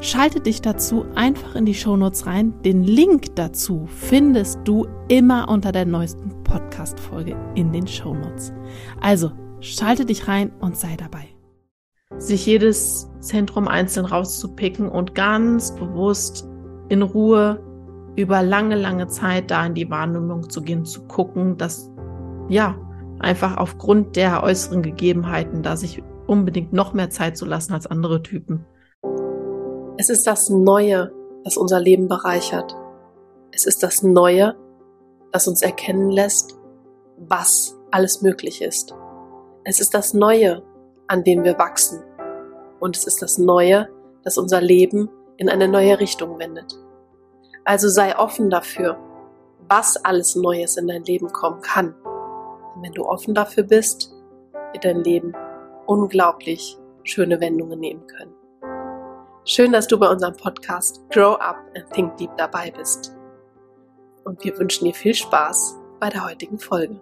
Schalte dich dazu einfach in die Shownotes rein. Den Link dazu findest du immer unter der neuesten Podcast-Folge in den Shownotes. Also schalte dich rein und sei dabei. Sich jedes Zentrum einzeln rauszupicken und ganz bewusst in Ruhe über lange, lange Zeit da in die Wahrnehmung zu gehen, zu gucken, dass ja einfach aufgrund der äußeren Gegebenheiten da sich unbedingt noch mehr Zeit zu lassen als andere Typen. Es ist das Neue, das unser Leben bereichert. Es ist das Neue, das uns erkennen lässt, was alles möglich ist. Es ist das Neue, an dem wir wachsen. Und es ist das Neue, das unser Leben in eine neue Richtung wendet. Also sei offen dafür, was alles Neues in dein Leben kommen kann. Denn wenn du offen dafür bist, wird dein Leben unglaublich schöne Wendungen nehmen können. Schön, dass du bei unserem Podcast Grow Up and Think Deep dabei bist. Und wir wünschen dir viel Spaß bei der heutigen Folge.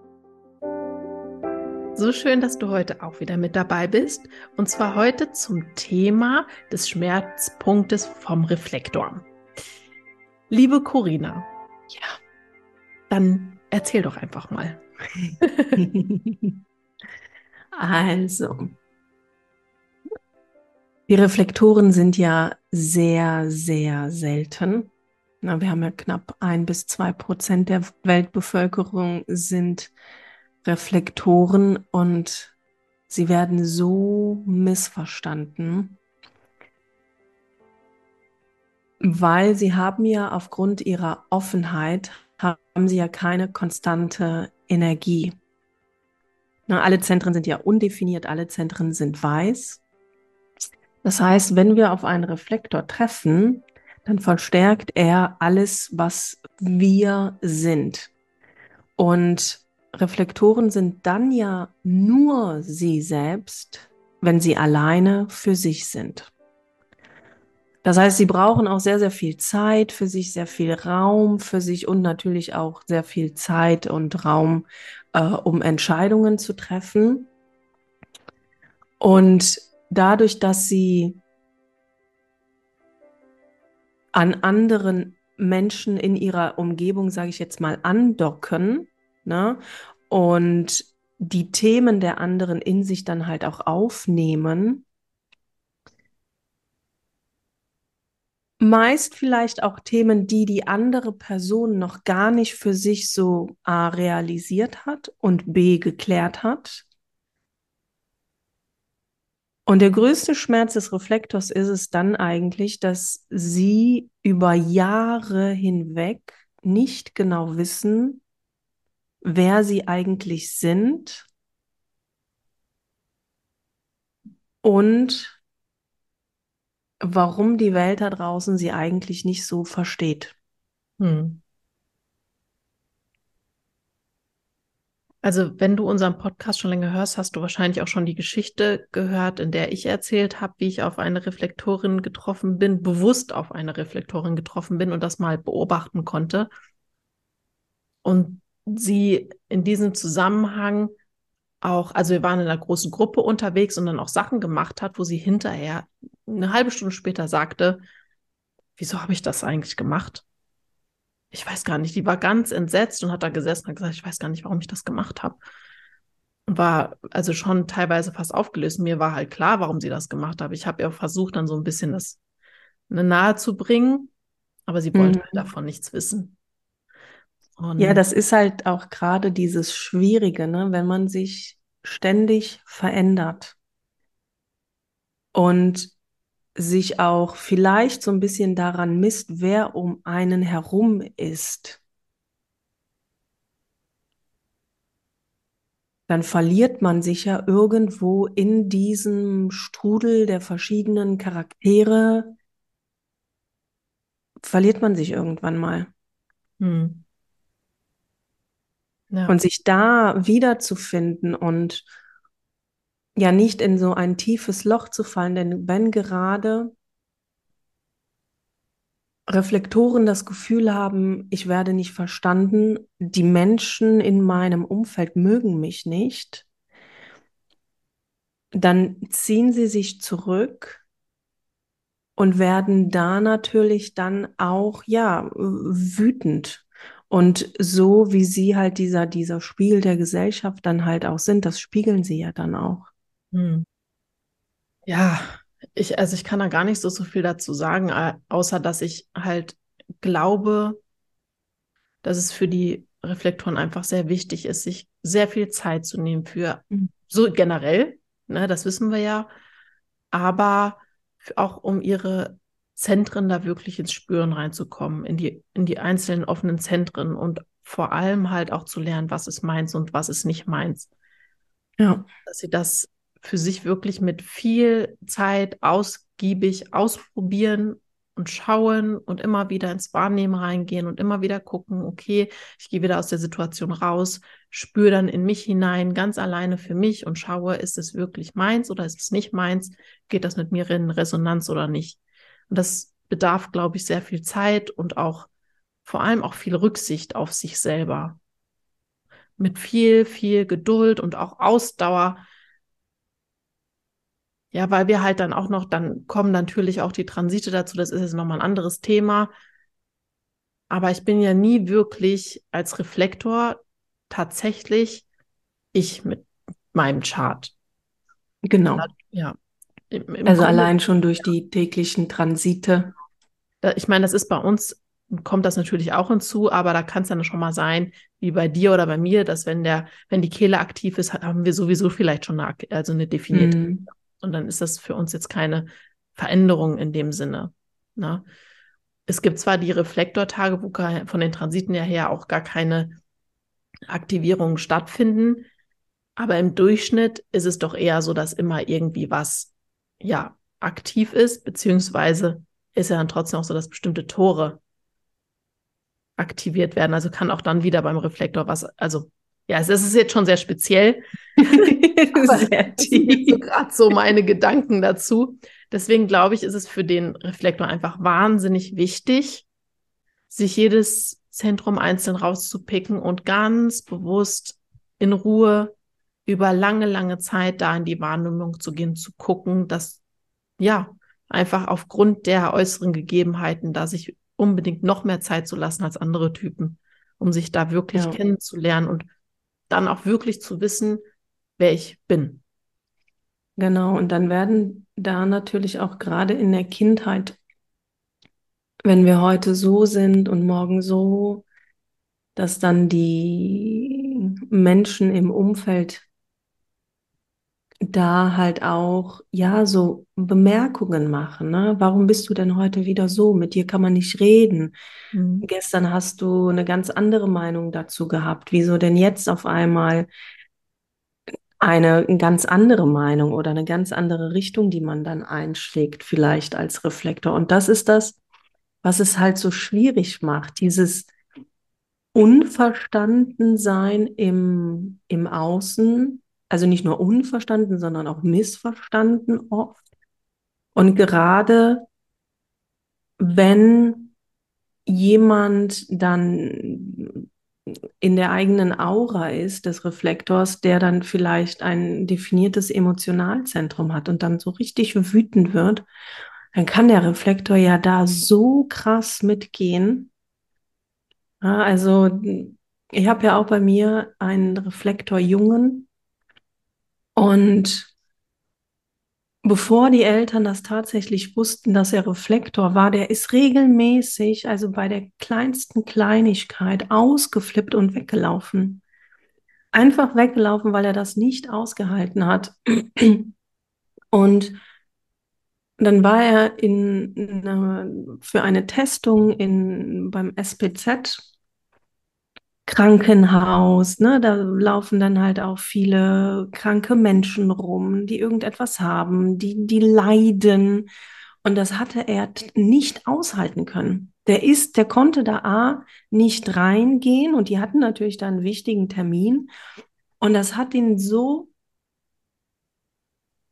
So schön, dass du heute auch wieder mit dabei bist. Und zwar heute zum Thema des Schmerzpunktes vom Reflektor. Liebe Corinna, ja, dann erzähl doch einfach mal. also, die Reflektoren sind ja sehr, sehr selten. Na, wir haben ja knapp ein bis zwei Prozent der Weltbevölkerung sind Reflektoren und sie werden so missverstanden, weil sie haben ja aufgrund ihrer Offenheit haben sie ja keine konstante Energie. Na, alle Zentren sind ja undefiniert, alle Zentren sind weiß. Das heißt, wenn wir auf einen Reflektor treffen, dann verstärkt er alles, was wir sind. Und Reflektoren sind dann ja nur sie selbst, wenn sie alleine für sich sind. Das heißt, sie brauchen auch sehr, sehr viel Zeit für sich, sehr viel Raum für sich und natürlich auch sehr viel Zeit und Raum, äh, um Entscheidungen zu treffen. Und dadurch, dass sie an anderen Menschen in ihrer Umgebung, sage ich jetzt mal, andocken ne? und die Themen der anderen in sich dann halt auch aufnehmen, meist vielleicht auch Themen, die die andere Person noch gar nicht für sich so A realisiert hat und B geklärt hat und der größte Schmerz des Reflektors ist es dann eigentlich, dass sie über Jahre hinweg nicht genau wissen, wer sie eigentlich sind und warum die Welt da draußen sie eigentlich nicht so versteht. Hm. Also, wenn du unseren Podcast schon länger hörst, hast du wahrscheinlich auch schon die Geschichte gehört, in der ich erzählt habe, wie ich auf eine Reflektorin getroffen bin, bewusst auf eine Reflektorin getroffen bin und das mal beobachten konnte. Und sie in diesem Zusammenhang auch, also wir waren in einer großen Gruppe unterwegs und dann auch Sachen gemacht hat, wo sie hinterher eine halbe Stunde später sagte, wieso habe ich das eigentlich gemacht? Ich weiß gar nicht, die war ganz entsetzt und hat da gesessen und hat gesagt, ich weiß gar nicht, warum ich das gemacht habe. Und war also schon teilweise fast aufgelöst. Mir war halt klar, warum sie das gemacht hat. Ich habe ihr versucht, dann so ein bisschen das ne, nahe zu bringen, aber sie wollte mhm. halt davon nichts wissen. Und ja, das ist halt auch gerade dieses Schwierige, ne? wenn man sich ständig verändert und sich auch vielleicht so ein bisschen daran misst, wer um einen herum ist, dann verliert man sich ja irgendwo in diesem Strudel der verschiedenen Charaktere, verliert man sich irgendwann mal. Hm. Ja. Und sich da wiederzufinden und ja nicht in so ein tiefes Loch zu fallen, denn wenn gerade Reflektoren das Gefühl haben, ich werde nicht verstanden, die Menschen in meinem Umfeld mögen mich nicht, dann ziehen sie sich zurück und werden da natürlich dann auch, ja, wütend. Und so wie sie halt dieser, dieser Spiegel der Gesellschaft dann halt auch sind, das spiegeln sie ja dann auch. Hm. Ja, ich, also ich kann da gar nicht so, so viel dazu sagen, außer dass ich halt glaube, dass es für die Reflektoren einfach sehr wichtig ist, sich sehr viel Zeit zu nehmen für mhm. so generell, ne, das wissen wir ja, aber auch um ihre Zentren da wirklich ins Spüren reinzukommen, in die, in die einzelnen offenen Zentren und vor allem halt auch zu lernen, was ist meins und was ist nicht meins. Ja. Dass sie das für sich wirklich mit viel Zeit ausgiebig ausprobieren und schauen und immer wieder ins Wahrnehmen reingehen und immer wieder gucken, okay, ich gehe wieder aus der Situation raus, spüre dann in mich hinein, ganz alleine für mich und schaue, ist es wirklich meins oder ist es nicht meins? Geht das mit mir in Resonanz oder nicht? Und das bedarf, glaube ich, sehr viel Zeit und auch vor allem auch viel Rücksicht auf sich selber. Mit viel, viel Geduld und auch Ausdauer ja, weil wir halt dann auch noch, dann kommen natürlich auch die Transite dazu, das ist jetzt nochmal ein anderes Thema. Aber ich bin ja nie wirklich als Reflektor tatsächlich ich mit meinem Chart. Genau. Ja. Im, im also Grunde, allein schon durch ja. die täglichen Transite. Ich meine, das ist bei uns, kommt das natürlich auch hinzu, aber da kann es dann schon mal sein, wie bei dir oder bei mir, dass wenn der, wenn die Kehle aktiv ist, haben wir sowieso vielleicht schon eine, also eine definierte. Mhm. Und dann ist das für uns jetzt keine Veränderung in dem Sinne. Ne? Es gibt zwar die Reflektortage, wo von den Transiten her auch gar keine Aktivierungen stattfinden, aber im Durchschnitt ist es doch eher so, dass immer irgendwie was ja aktiv ist, beziehungsweise ist ja dann trotzdem auch so, dass bestimmte Tore aktiviert werden. Also kann auch dann wieder beim Reflektor was, also ja, es ist jetzt schon sehr speziell. sehr tief. So gerade so meine Gedanken dazu. Deswegen glaube ich, ist es für den Reflektor einfach wahnsinnig wichtig, sich jedes Zentrum einzeln rauszupicken und ganz bewusst in Ruhe über lange, lange Zeit da in die Wahrnehmung zu gehen, zu gucken, dass ja einfach aufgrund der äußeren Gegebenheiten da sich unbedingt noch mehr Zeit zu lassen als andere Typen, um sich da wirklich ja. kennenzulernen und dann auch wirklich zu wissen, wer ich bin. Genau, und dann werden da natürlich auch gerade in der Kindheit, wenn wir heute so sind und morgen so, dass dann die Menschen im Umfeld da halt auch, ja, so Bemerkungen machen. Ne? Warum bist du denn heute wieder so? Mit dir kann man nicht reden. Mhm. Gestern hast du eine ganz andere Meinung dazu gehabt. Wieso denn jetzt auf einmal eine ganz andere Meinung oder eine ganz andere Richtung, die man dann einschlägt, vielleicht als Reflektor? Und das ist das, was es halt so schwierig macht, dieses Unverstandensein im, im Außen also nicht nur unverstanden, sondern auch missverstanden oft. Und gerade wenn jemand dann in der eigenen Aura ist des Reflektors, der dann vielleicht ein definiertes Emotionalzentrum hat und dann so richtig wütend wird, dann kann der Reflektor ja da so krass mitgehen. Ja, also ich habe ja auch bei mir einen Reflektorjungen, und bevor die Eltern das tatsächlich wussten, dass er Reflektor war, der ist regelmäßig, also bei der kleinsten Kleinigkeit, ausgeflippt und weggelaufen. Einfach weggelaufen, weil er das nicht ausgehalten hat. Und dann war er in, für eine Testung in, beim SPZ Krankenhaus, ne? Da laufen dann halt auch viele kranke Menschen rum, die irgendetwas haben, die, die leiden. Und das hatte er nicht aushalten können. Der ist, der konnte da A nicht reingehen und die hatten natürlich da einen wichtigen Termin. Und das hat ihn so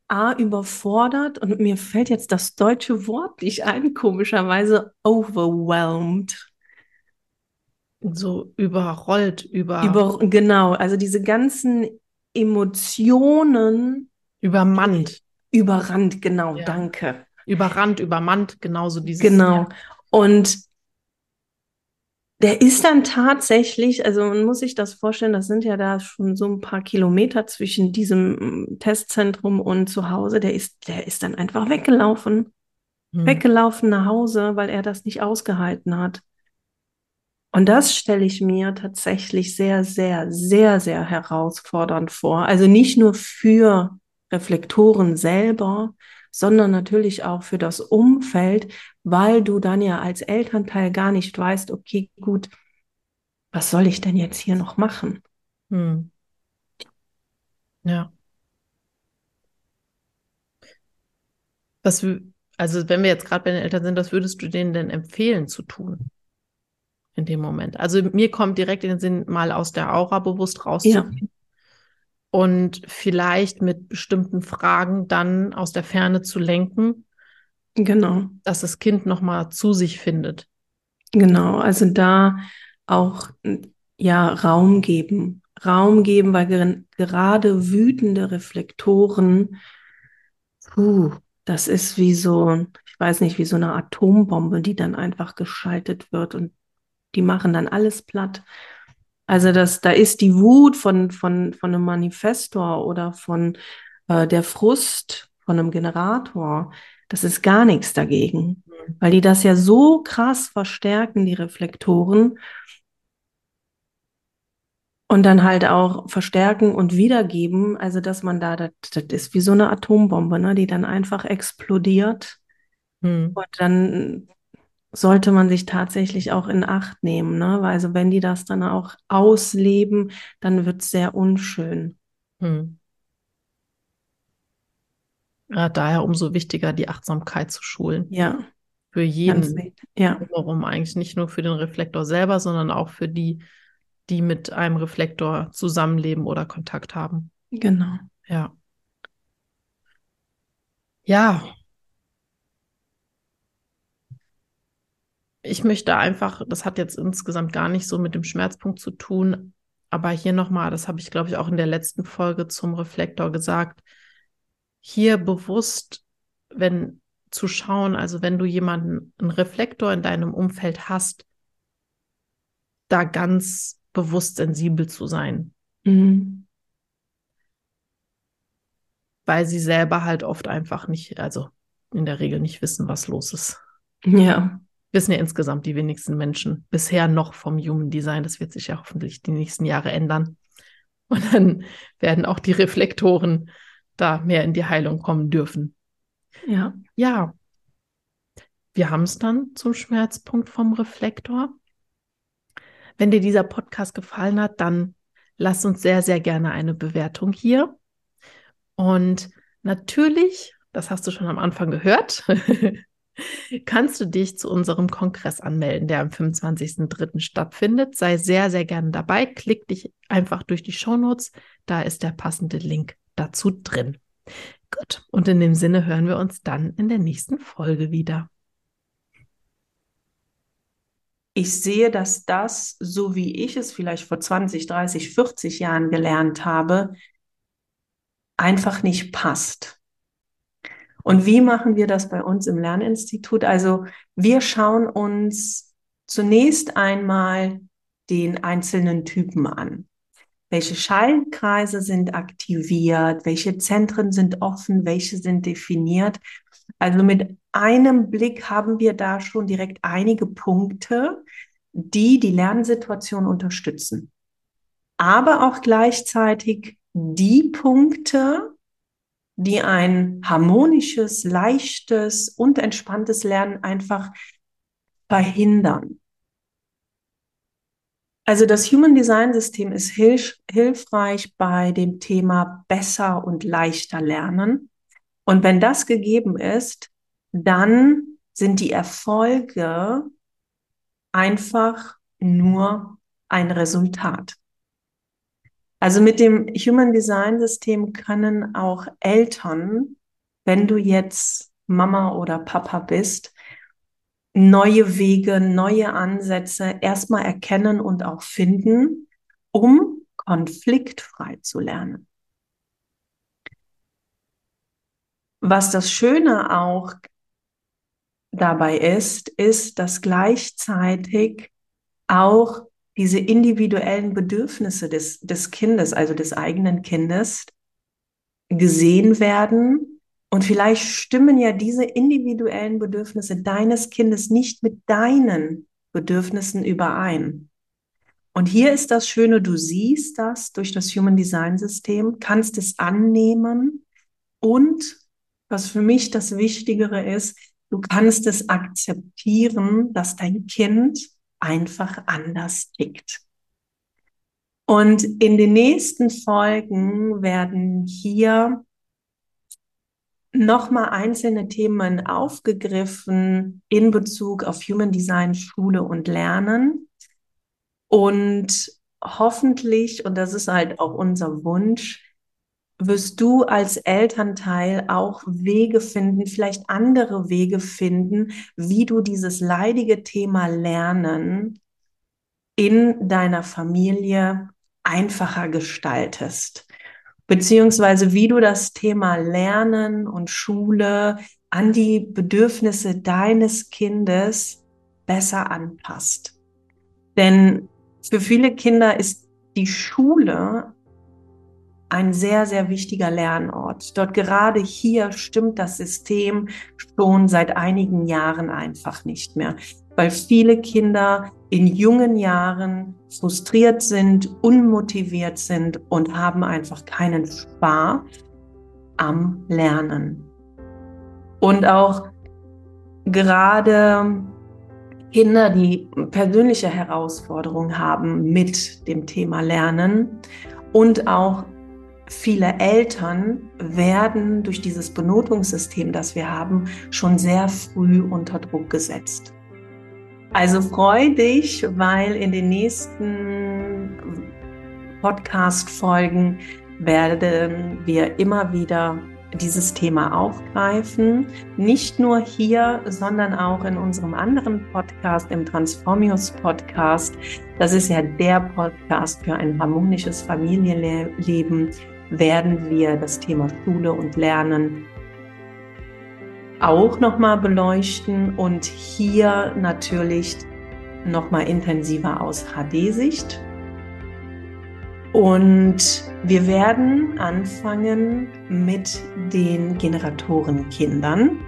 A überfordert und mir fällt jetzt das deutsche Wort nicht ein, komischerweise overwhelmed. So überrollt, über. Über, genau, also diese ganzen Emotionen. Übermannt. Überrannt, genau, Ja. danke. Überrannt, übermannt, genauso dieses. Genau. Und der ist dann tatsächlich, also man muss sich das vorstellen, das sind ja da schon so ein paar Kilometer zwischen diesem Testzentrum und zu Hause. Der ist, der ist dann einfach weggelaufen, Hm. weggelaufen nach Hause, weil er das nicht ausgehalten hat. Und das stelle ich mir tatsächlich sehr, sehr, sehr, sehr herausfordernd vor. Also nicht nur für Reflektoren selber, sondern natürlich auch für das Umfeld, weil du dann ja als Elternteil gar nicht weißt, okay, gut, was soll ich denn jetzt hier noch machen? Hm. Ja. Was, also wenn wir jetzt gerade bei den Eltern sind, was würdest du denen denn empfehlen zu tun in dem Moment? Also mir kommt direkt in den Sinn, mal aus der Aura bewusst rauszugehen und vielleicht mit bestimmten Fragen dann aus der Ferne zu lenken, Genau, dass das Kind nochmal zu sich findet. genau. Also da auch ja Raum geben, Raum geben, weil ger gerade wütende Reflektoren, puh, das ist wie so, ich weiß nicht, wie so eine Atombombe, die dann einfach geschaltet wird und die machen dann alles platt. Also das, da ist die Wut von, von, von einem Manifestor oder von äh, der Frust von einem Generator, das ist gar nichts dagegen, weil die das ja so krass verstärken, die Reflektoren, und dann halt auch verstärken und wiedergeben, also dass man da, das, das ist wie so eine Atombombe, ne, die dann einfach explodiert. Hm. Und dann sollte man sich tatsächlich auch in Acht nehmen, ne? Weil also wenn die das dann auch ausleben, dann wird es sehr unschön. Hm. Ja, daher umso wichtiger, die Achtsamkeit zu schulen. Ja, Für jeden. Ja, drumherum eigentlich nicht nur für den Reflektor selber, sondern auch für die, die mit einem Reflektor zusammenleben oder Kontakt haben. genau. Ja. Ja. Ich möchte einfach, das hat jetzt insgesamt gar nicht so mit dem Schmerzpunkt zu tun, aber hier nochmal, das habe ich, glaube ich, auch in der letzten Folge zum Reflektor gesagt, hier bewusst, wenn zu schauen, also wenn du jemanden, einen Reflektor in deinem Umfeld hast, da ganz bewusst sensibel zu sein, Mhm. weil sie selber halt oft einfach nicht, also in der Regel nicht wissen, was los ist. Ja, Wissen ja insgesamt die wenigsten Menschen bisher noch vom Human Design. Das wird sich ja hoffentlich die nächsten Jahre ändern. Und dann werden auch die Reflektoren da mehr in die Heilung kommen dürfen. ja, Ja, wir haben es dann zum Schmerzpunkt vom Reflektor. Wenn dir dieser Podcast gefallen hat, dann lass uns sehr, sehr gerne eine Bewertung hier. Und natürlich, das hast du schon am Anfang gehört, kannst du dich zu unserem Kongress anmelden, der am 25.03. stattfindet. Sei sehr, sehr gerne dabei. Klick dich einfach durch die Shownotes. Da ist der passende Link dazu drin. Gut, und in dem Sinne hören wir uns dann in der nächsten Folge wieder. ich sehe, dass das, so wie ich es vielleicht vor 20, 30, 40 Jahren gelernt habe, einfach nicht passt. Und wie machen wir das bei uns im Lerninstitut? Also wir schauen uns zunächst einmal den einzelnen Typen an. Welche Schaltkreise sind aktiviert? Welche Zentren sind offen? Welche sind definiert? Also mit einem Blick haben wir da schon direkt einige Punkte, die die Lernsituation unterstützen. Aber auch gleichzeitig die Punkte, die ein harmonisches, leichtes und entspanntes Lernen einfach verhindern. Also das Human Design System ist hilf hilfreich bei dem Thema besser und leichter lernen. Und wenn das gegeben ist, dann sind die Erfolge einfach nur ein Resultat. Also mit dem Human Design System können auch Eltern, wenn du jetzt Mama oder Papa bist, neue Wege, neue Ansätze erstmal erkennen und auch finden, um konfliktfrei zu lernen. Was das Schöne auch dabei ist, ist, dass gleichzeitig auch diese individuellen Bedürfnisse des, des Kindes, also des eigenen Kindes, gesehen werden. Und vielleicht stimmen ja diese individuellen Bedürfnisse deines Kindes nicht mit deinen Bedürfnissen überein. Und hier ist das Schöne, du siehst das durch das Human Design System, kannst es annehmen und was für mich das Wichtigere ist, du kannst es akzeptieren, dass dein Kind einfach anders tickt. Und in den nächsten Folgen werden hier nochmal einzelne Themen aufgegriffen in Bezug auf Human Design, Schule und Lernen. Und hoffentlich, und das ist halt auch unser Wunsch, wirst du als Elternteil auch Wege finden, vielleicht andere Wege finden, wie du dieses leidige Thema Lernen in deiner Familie einfacher gestaltest. Beziehungsweise wie du das Thema Lernen und Schule an die Bedürfnisse deines Kindes besser anpasst. Denn für viele Kinder ist die Schule ein sehr, sehr wichtiger Lernort. Dort gerade hier stimmt das System schon seit einigen Jahren einfach nicht mehr, weil viele Kinder in jungen Jahren frustriert sind, unmotiviert sind und haben einfach keinen Spaß am Lernen. Und auch gerade Kinder, die persönliche Herausforderungen haben mit dem Thema Lernen und auch viele Eltern werden durch dieses Benotungssystem, das wir haben, schon sehr früh unter Druck gesetzt. Also freu dich, weil in den nächsten Podcast-Folgen werden wir immer wieder dieses Thema aufgreifen. Nicht nur hier, sondern auch in unserem anderen Podcast, im Transformius Podcast. Das ist ja der Podcast für ein harmonisches Familienleben. Werden wir das Thema Schule und Lernen auch nochmal beleuchten und hier natürlich nochmal intensiver aus HD-Sicht. Und wir werden anfangen mit den Generatorenkindern.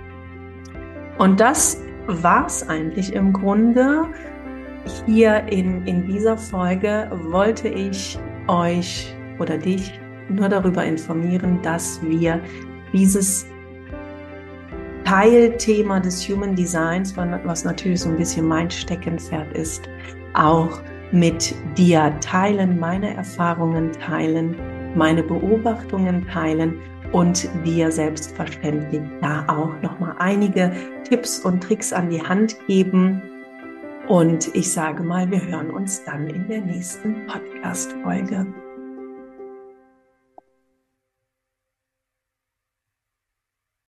Und das war es eigentlich im Grunde. Hier in, in dieser Folge wollte ich euch oder dich nur darüber informieren, dass wir dieses Teilthema des Human Designs, was natürlich so ein bisschen mein Steckenpferd ist, auch mit dir teilen, meine Erfahrungen teilen, meine Beobachtungen teilen und dir selbstverständlich da auch nochmal einige Tipps und Tricks an die Hand geben. Und ich sage mal, wir hören uns dann in der nächsten Podcast-Folge.